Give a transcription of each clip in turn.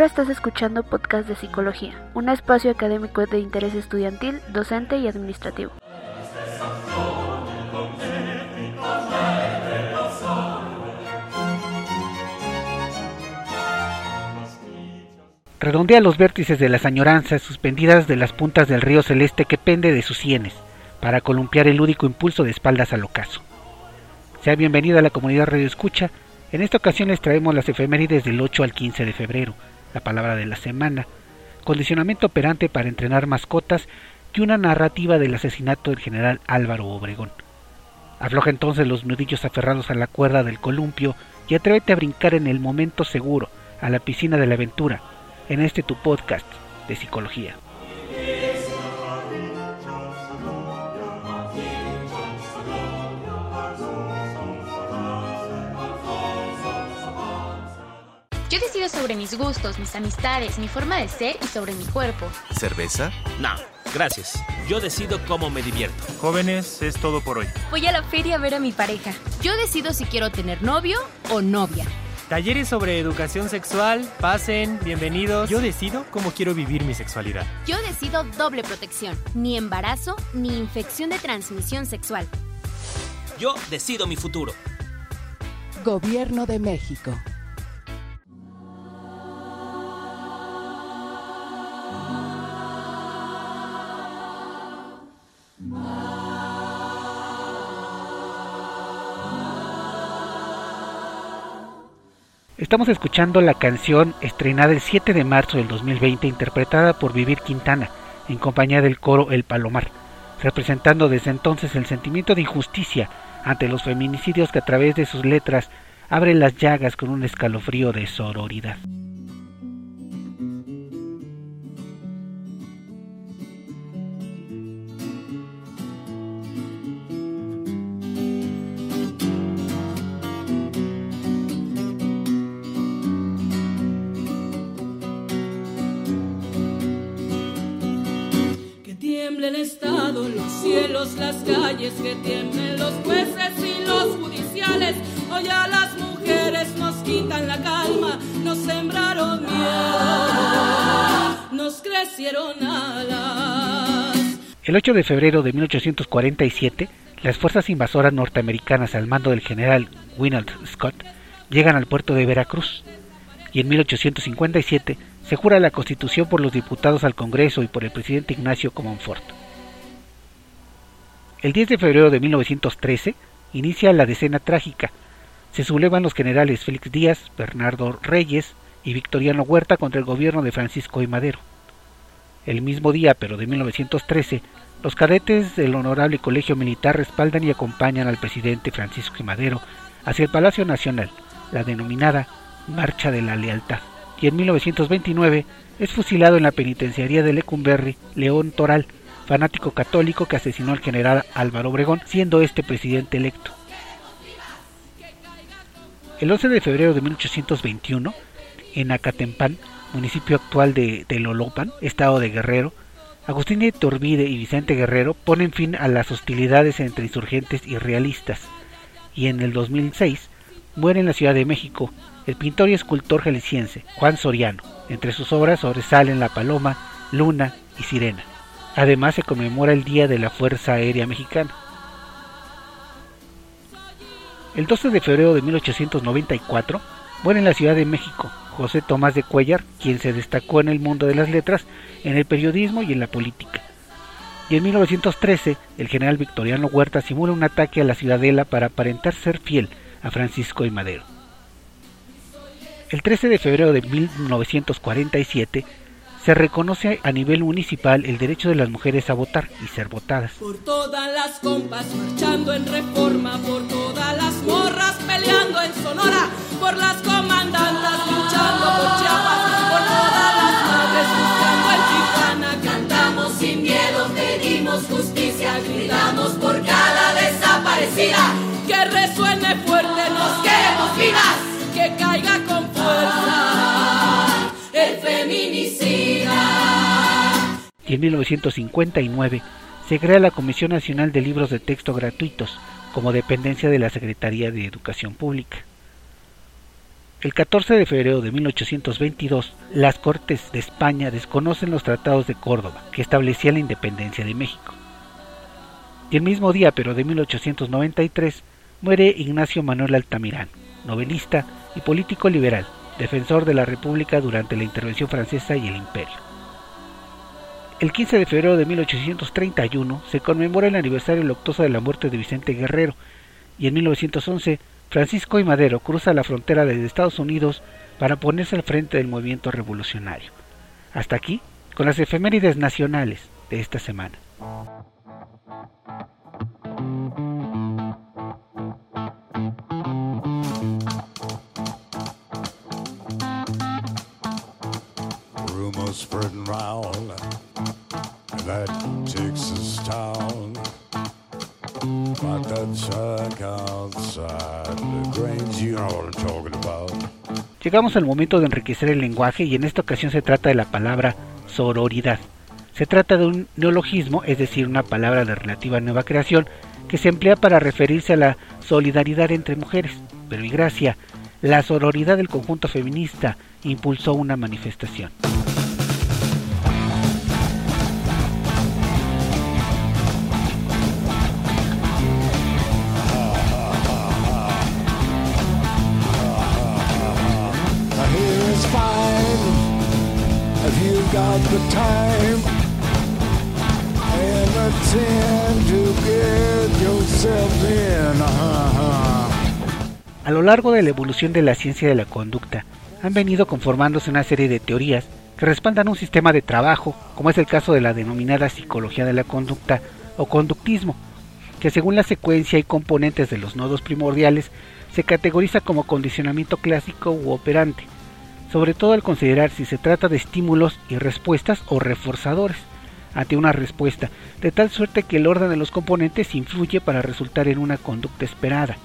Ahora estás escuchando Podcast de Psicología, un espacio académico de interés estudiantil, docente y administrativo. Redondea los vértices de las añoranzas suspendidas de las puntas del río celeste que pende de sus sienes, para columpiar el lúdico impulso de espaldas al ocaso. Sea bienvenida a la comunidad Radio Escucha. En esta ocasión les traemos las efemérides del 8 al 15 de febrero, la palabra de la semana, condicionamiento operante para entrenar mascotas y una narrativa del asesinato del general Álvaro Obregón. Afloja entonces los nudillos aferrados a la cuerda del columpio y atrévete a brincar en el momento seguro a la piscina de la aventura, en este tu podcast de psicología. Yo decido sobre mis gustos, mis amistades, mi forma de ser y sobre mi cuerpo. ¿Cerveza? No, gracias. Yo decido cómo me divierto. Jóvenes, es todo por hoy. Voy a la feria a ver a mi pareja. Yo decido si quiero tener novio o novia. Talleres sobre educación sexual, pasen, bienvenidos. Yo decido cómo quiero vivir mi sexualidad. Yo decido doble protección, ni embarazo ni infección de transmisión sexual. Yo decido mi futuro. Gobierno de México. Estamos escuchando la canción estrenada el 7 de marzo del 2020 interpretada por Vivir Quintana en compañía del coro El Palomar, representando desde entonces el sentimiento de injusticia ante los feminicidios que a través de sus letras abren las llagas con un escalofrío de sororidad. Estado, los cielos, las calles, las. El 8 de febrero de 1847, las fuerzas invasoras norteamericanas al mando del general Winald Scott llegan al puerto de Veracruz. Y en 1857 se jura la Constitución por los diputados al Congreso y por el presidente Ignacio Comonfort. El 10 de febrero de 1913 inicia la decena trágica. Se sublevan los generales Félix Díaz, Bernardo Reyes y Victoriano Huerta contra el gobierno de Francisco I. Madero. El mismo día, pero de 1913, los cadetes del Honorable Colegio Militar respaldan y acompañan al presidente Francisco I. Madero hacia el Palacio Nacional, la denominada Marcha de la Lealtad. Y en 1929 es fusilado en la penitenciaría de Lecumberri León Toral, fanático católico que asesinó al general Álvaro Obregón, siendo este presidente electo. El 11 de febrero de 1821, en Acatempán, municipio actual de Telolopan, estado de Guerrero, Agustín de Iturbide y Vicente Guerrero ponen fin a las hostilidades entre insurgentes y realistas, y en el 2006 muere en la Ciudad de México el pintor y escultor jalisciense Juan Soriano. Entre sus obras sobresalen La Paloma, Luna y Sirena. Además se conmemora el Día de la Fuerza Aérea Mexicana. El 12 de febrero de 1894 muere en la Ciudad de México José Tomás de Cuellar, quien se destacó en el mundo de las letras, en el periodismo y en la política. Y en 1913, el general Victoriano Huerta simula un ataque a la ciudadela para aparentar ser fiel a Francisco y Madero. El 13 de febrero de 1947 se reconoce a nivel municipal el derecho de las mujeres a votar y ser votadas. Por todas las compas marchando en reforma, por todas las morras peleando en Sonora, por las comandantas luchando por Chiapas, por todas las madres buscando en Tijuana. Cantamos sin miedo, pedimos justicia, gritamos por cada desaparecida. Que resuene fuerte, nos queremos vivas, que caiga con fuerza el feminicida. Y en 1959 se crea la Comisión Nacional de Libros de Texto Gratuitos como dependencia de la Secretaría de Educación Pública. El 14 de febrero de 1822, las Cortes de España desconocen los tratados de Córdoba, que establecían la independencia de México. Y el mismo día, pero de 1893, muere Ignacio Manuel Altamirán, novelista y político liberal, defensor de la República durante la intervención francesa y el Imperio. El 15 de febrero de 1831 se conmemora el aniversario luctuoso de la muerte de Vicente Guerrero, y en 1911 Francisco y Madero cruza la frontera desde Estados Unidos para ponerse al frente del movimiento revolucionario. Hasta aquí, con las efemérides nacionales de esta semana. Llegamos al momento de enriquecer el lenguaje y en esta ocasión se trata de la palabra sororidad. Se trata de un neologismo, es decir, una palabra de relativa nueva creación que se emplea para referirse a la solidaridad entre mujeres. Pero y gracia, la sororidad del conjunto feminista impulsó una manifestación. A lo largo de la evolución de la ciencia de la conducta, han venido conformándose una serie de teorías que respaldan un sistema de trabajo, como es el caso de la denominada psicología de la conducta o conductismo, que según la secuencia y componentes de los nodos primordiales se categoriza como condicionamiento clásico u operante, sobre todo al considerar si se trata de estímulos y respuestas o reforzadores ante una respuesta, de tal suerte que el orden de los componentes influye para resultar en una conducta esperada.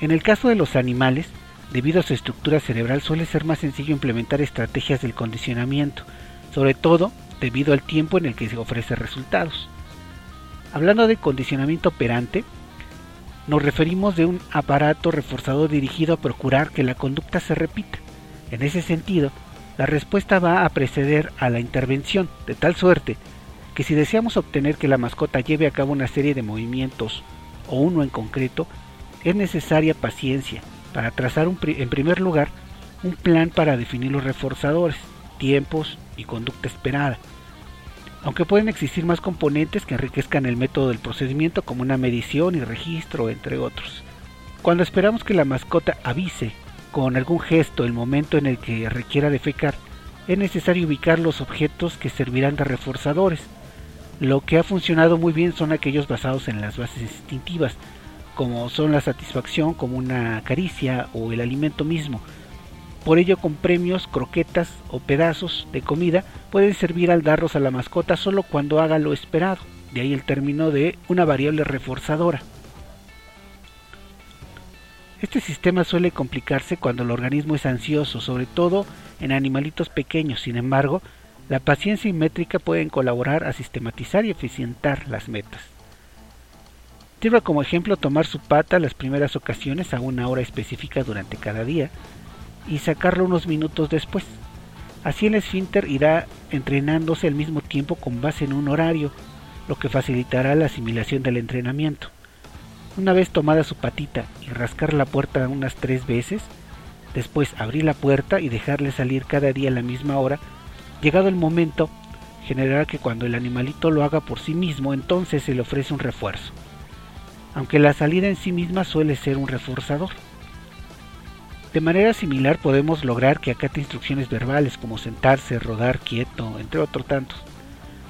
En el caso de los animales, debido a su estructura cerebral suele ser más sencillo implementar estrategias del condicionamiento, sobre todo debido al tiempo en el que se ofrece resultados. Hablando de condicionamiento operante, nos referimos de un aparato reforzador dirigido a procurar que la conducta se repita. En ese sentido, la respuesta va a preceder a la intervención, de tal suerte que si deseamos obtener que la mascota lleve a cabo una serie de movimientos o uno en concreto, es necesaria paciencia para trazar en primer lugar un plan para definir los reforzadores, tiempos y conducta esperada. Aunque pueden existir más componentes que enriquezcan el método del procedimiento como una medición y registro, entre otros. Cuando esperamos que la mascota avise con algún gesto el momento en el que requiera defecar, es necesario ubicar los objetos que servirán de reforzadores. Lo que ha funcionado muy bien son aquellos basados en las bases instintivas, como son la satisfacción como una caricia o el alimento mismo. Por ello con premios, croquetas o pedazos de comida pueden servir al darlos a la mascota solo cuando haga lo esperado, de ahí el término de una variable reforzadora. Este sistema suele complicarse cuando el organismo es ansioso, sobre todo en animalitos pequeños. Sin embargo, la paciencia y métrica pueden colaborar a sistematizar y eficientar las metas. Sirva como ejemplo tomar su pata las primeras ocasiones a una hora específica durante cada día y sacarlo unos minutos después. Así el esfínter irá entrenándose al mismo tiempo con base en un horario, lo que facilitará la asimilación del entrenamiento. Una vez tomada su patita y rascar la puerta unas tres veces, después abrir la puerta y dejarle salir cada día a la misma hora, llegado el momento, generará que cuando el animalito lo haga por sí mismo, entonces se le ofrece un refuerzo, aunque la salida en sí misma suele ser un reforzador. De manera similar podemos lograr que acate instrucciones verbales como sentarse, rodar quieto, entre otros tantos,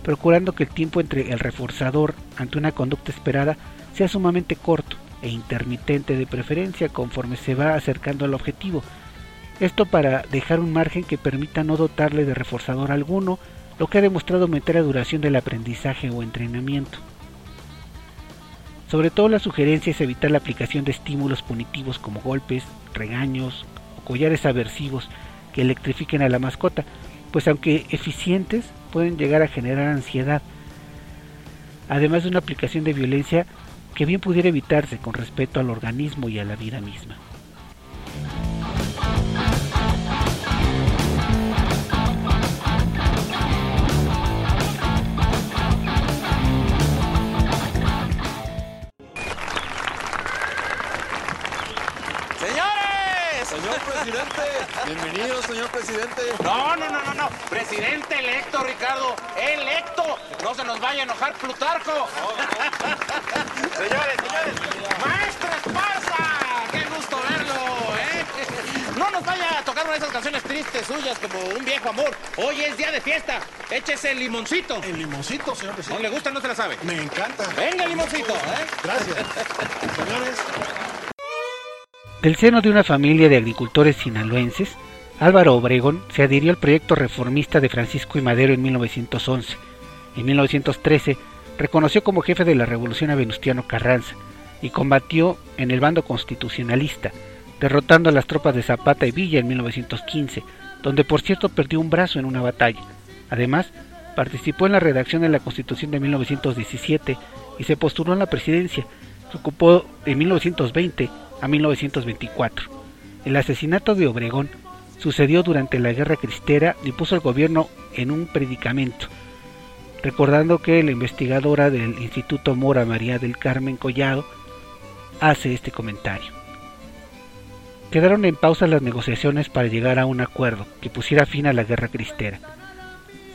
procurando que el tiempo entre el reforzador ante una conducta esperada sea sumamente corto e intermitente de preferencia conforme se va acercando al objetivo. Esto para dejar un margen que permita no dotarle de reforzador alguno, lo que ha demostrado aumentar la duración del aprendizaje o entrenamiento. Sobre todo la sugerencia es evitar la aplicación de estímulos punitivos como golpes, regaños o collares aversivos que electrifiquen a la mascota, pues aunque eficientes pueden llegar a generar ansiedad. Además de una aplicación de violencia que bien pudiera evitarse con respecto al organismo y a la vida misma. señor presidente. Bienvenido, señor presidente. No, no, no, no, no. Presidente electo, Ricardo. Electo. No se nos vaya a enojar Plutarco. señores, señores. Maestro Esparza. Qué gusto verlo, ¿eh? No nos vaya a tocar una de esas canciones tristes suyas como un viejo amor. Hoy es día de fiesta. Échese el limoncito. El limoncito, señor ¿No presidente. le gusta? ¿No se la sabe? Me encanta. Venga, limoncito, ¿eh? Gracias. Señores, Del seno de una familia de agricultores sinaloenses, Álvaro Obregón se adhirió al proyecto reformista de Francisco y Madero en 1911. En 1913 reconoció como jefe de la revolución a Venustiano Carranza y combatió en el bando constitucionalista, derrotando a las tropas de Zapata y Villa en 1915, donde por cierto perdió un brazo en una batalla. Además, participó en la redacción de la Constitución de 1917 y se postuló en la presidencia. Ocupó de 1920 a 1924. El asesinato de Obregón sucedió durante la Guerra Cristera y puso al gobierno en un predicamento, recordando que la investigadora del Instituto Mora María del Carmen Collado hace este comentario. Quedaron en pausa las negociaciones para llegar a un acuerdo que pusiera fin a la Guerra Cristera.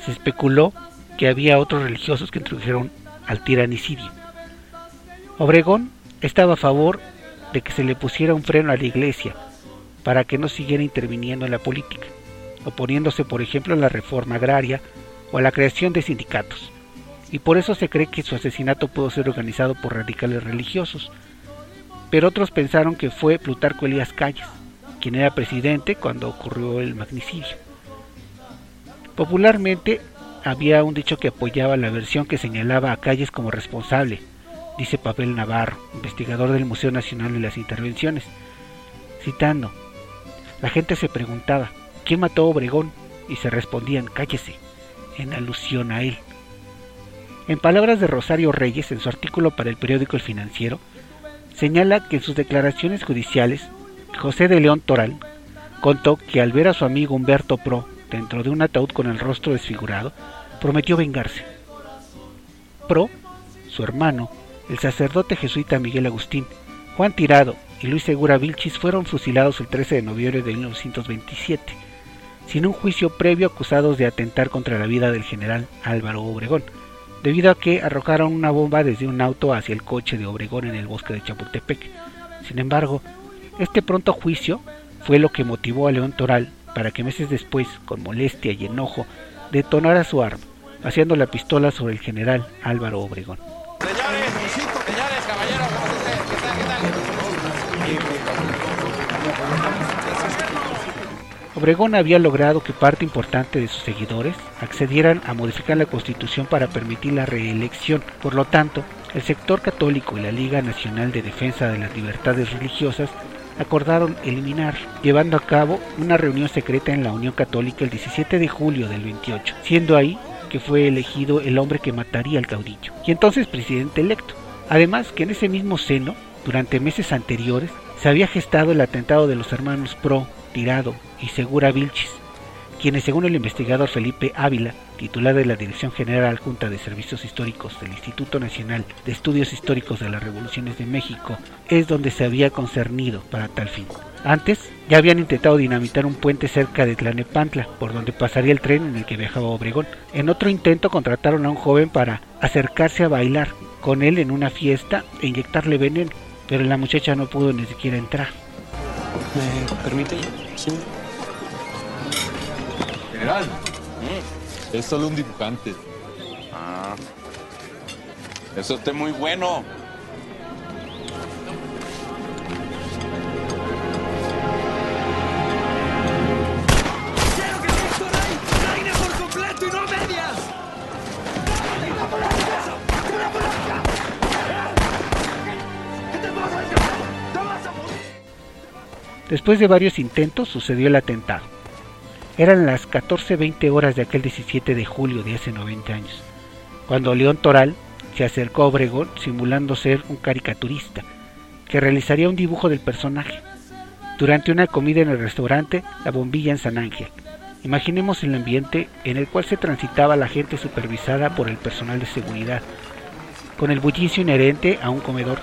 Se especuló que había otros religiosos que introdujeron al tiranicidio. Obregón estaba a favor de que se le pusiera un freno a la iglesia para que no siguiera interviniendo en la política, oponiéndose por ejemplo a la reforma agraria o a la creación de sindicatos. Y por eso se cree que su asesinato pudo ser organizado por radicales religiosos. Pero otros pensaron que fue Plutarco Elías Calles, quien era presidente cuando ocurrió el magnicidio. Popularmente había un dicho que apoyaba la versión que señalaba a Calles como responsable, dice Pavel Navarro, investigador del Museo Nacional de las Intervenciones, citando, la gente se preguntaba, ¿quién mató a Obregón? Y se respondían, cállese, en alusión a él. En palabras de Rosario Reyes, en su artículo para el periódico El Financiero, señala que en sus declaraciones judiciales, José de León Toral contó que al ver a su amigo Humberto Pro dentro de un ataúd con el rostro desfigurado, prometió vengarse. Pro, su hermano, el sacerdote jesuita Miguel Agustín, Juan Tirado y Luis Segura Vilchis fueron fusilados el 13 de noviembre de 1927, sin un juicio previo acusados de atentar contra la vida del general Álvaro Obregón, debido a que arrojaron una bomba desde un auto hacia el coche de Obregón en el bosque de Chapultepec. Sin embargo, este pronto juicio fue lo que motivó a León Toral para que meses después, con molestia y enojo, detonara su arma, vaciando la pistola sobre el general Álvaro Obregón. Obregón había logrado que parte importante de sus seguidores accedieran a modificar la constitución para permitir la reelección. Por lo tanto, el sector católico y la Liga Nacional de Defensa de las Libertades Religiosas acordaron eliminar, llevando a cabo una reunión secreta en la Unión Católica el 17 de julio del 28, siendo ahí que fue elegido el hombre que mataría al caudillo, y entonces presidente electo. Además que en ese mismo seno, durante meses anteriores, se había gestado el atentado de los hermanos Pro, Tirado y Segura Vilchis, quienes según el investigador Felipe Ávila, titular de la Dirección General Junta de Servicios Históricos del Instituto Nacional de Estudios Históricos de las Revoluciones de México, es donde se había concernido para tal fin. Antes, ya habían intentado dinamitar un puente cerca de Tlanepantla, por donde pasaría el tren en el que viajaba Obregón. En otro intento contrataron a un joven para acercarse a bailar con él en una fiesta e inyectarle veneno, pero la muchacha no pudo ni siquiera entrar. ¿Me permite? Sí. General, es solo un dibujante. Ah, eso está muy bueno. Después de varios intentos sucedió el atentado. Eran las 14.20 horas de aquel 17 de julio de hace 90 años, cuando León Toral se acercó a Obregón simulando ser un caricaturista, que realizaría un dibujo del personaje. Durante una comida en el restaurante La Bombilla en San Ángel, imaginemos el ambiente en el cual se transitaba la gente supervisada por el personal de seguridad, con el bullicio inherente a un comedor,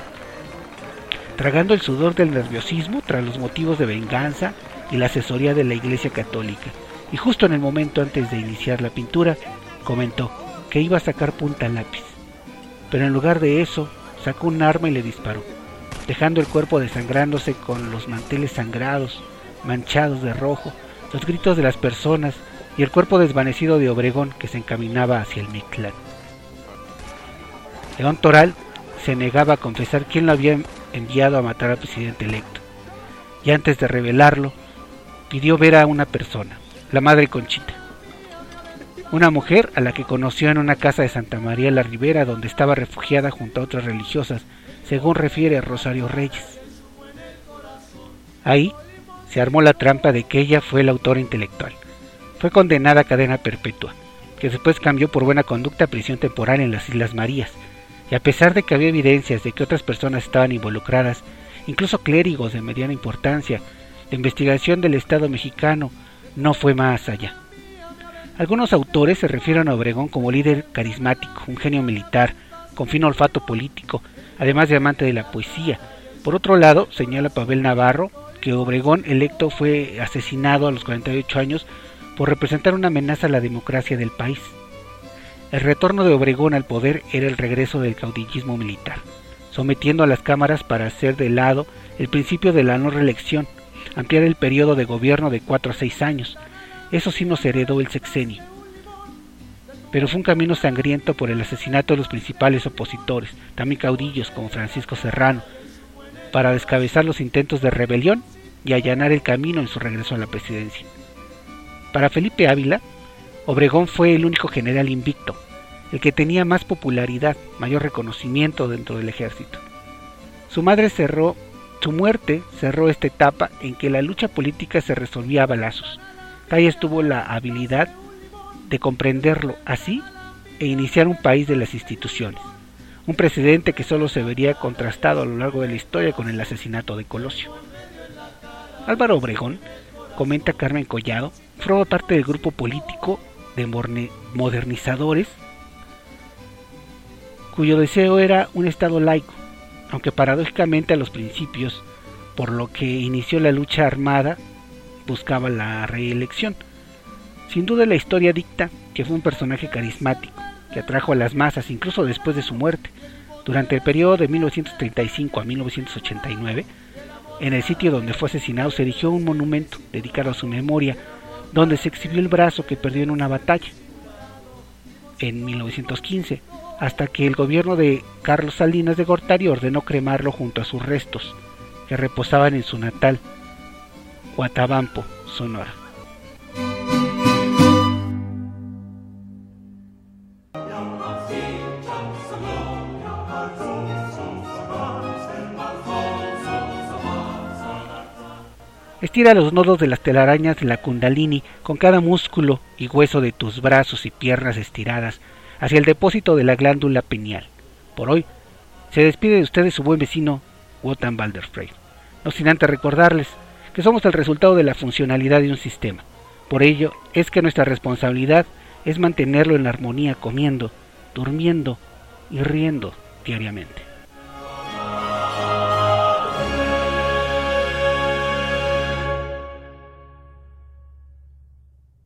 tragando el sudor del nerviosismo tras los motivos de venganza y la asesoría de la Iglesia Católica, y justo en el momento antes de iniciar la pintura, comentó que iba a sacar punta lápiz. Pero en lugar de eso, sacó un arma y le disparó, dejando el cuerpo desangrándose con los manteles sangrados, manchados de rojo, los gritos de las personas y el cuerpo desvanecido de Obregón que se encaminaba hacia el Mictlán. León Toral se negaba a confesar quién lo había enviado a matar al presidente electo, y antes de revelarlo, pidió ver a una persona, la madre Conchita, una mujer a la que conoció en una casa de Santa María la Ribera donde estaba refugiada junto a otras religiosas, según refiere Rosario Reyes. Ahí se armó la trampa de que ella fue la autora intelectual. Fue condenada a cadena perpetua, que después cambió por buena conducta a prisión temporal en las Islas Marías, y a pesar de que había evidencias de que otras personas estaban involucradas, incluso clérigos de mediana importancia, la investigación del Estado mexicano no fue más allá. Algunos autores se refieren a Obregón como líder carismático, un genio militar, con fino olfato político, además de amante de la poesía. Por otro lado, señala Pavel Navarro que Obregón electo fue asesinado a los 48 años por representar una amenaza a la democracia del país. El retorno de Obregón al poder era el regreso del caudillismo militar, sometiendo a las cámaras para hacer de lado el principio de la no reelección, ampliar el periodo de gobierno de 4 a 6 años. Eso sí nos heredó el sexenio. Pero fue un camino sangriento por el asesinato de los principales opositores, también caudillos como Francisco Serrano, para descabezar los intentos de rebelión y allanar el camino en su regreso a la presidencia. Para Felipe Ávila, Obregón fue el único general invicto, el que tenía más popularidad, mayor reconocimiento dentro del ejército. Su madre cerró, su muerte cerró esta etapa en que la lucha política se resolvía a balazos. Calles tuvo la habilidad de comprenderlo así e iniciar un país de las instituciones, un precedente que solo se vería contrastado a lo largo de la historia con el asesinato de Colosio. Álvaro Obregón, comenta Carmen Collado, forma parte del grupo político de modernizadores cuyo deseo era un Estado laico, aunque paradójicamente a los principios, por lo que inició la lucha armada, buscaba la reelección. Sin duda la historia dicta que fue un personaje carismático, que atrajo a las masas incluso después de su muerte. Durante el periodo de 1935 a 1989, en el sitio donde fue asesinado se erigió un monumento dedicado a su memoria donde se exhibió el brazo que perdió en una batalla en 1915, hasta que el gobierno de Carlos Salinas de Gortari ordenó cremarlo junto a sus restos, que reposaban en su natal, Guatabampo, Sonora. Estira los nodos de las telarañas de la kundalini con cada músculo y hueso de tus brazos y piernas estiradas hacia el depósito de la glándula pineal. Por hoy, se despide de ustedes su buen vecino Wotan Balderfrey. No sin antes recordarles que somos el resultado de la funcionalidad de un sistema. Por ello es que nuestra responsabilidad es mantenerlo en armonía comiendo, durmiendo y riendo diariamente.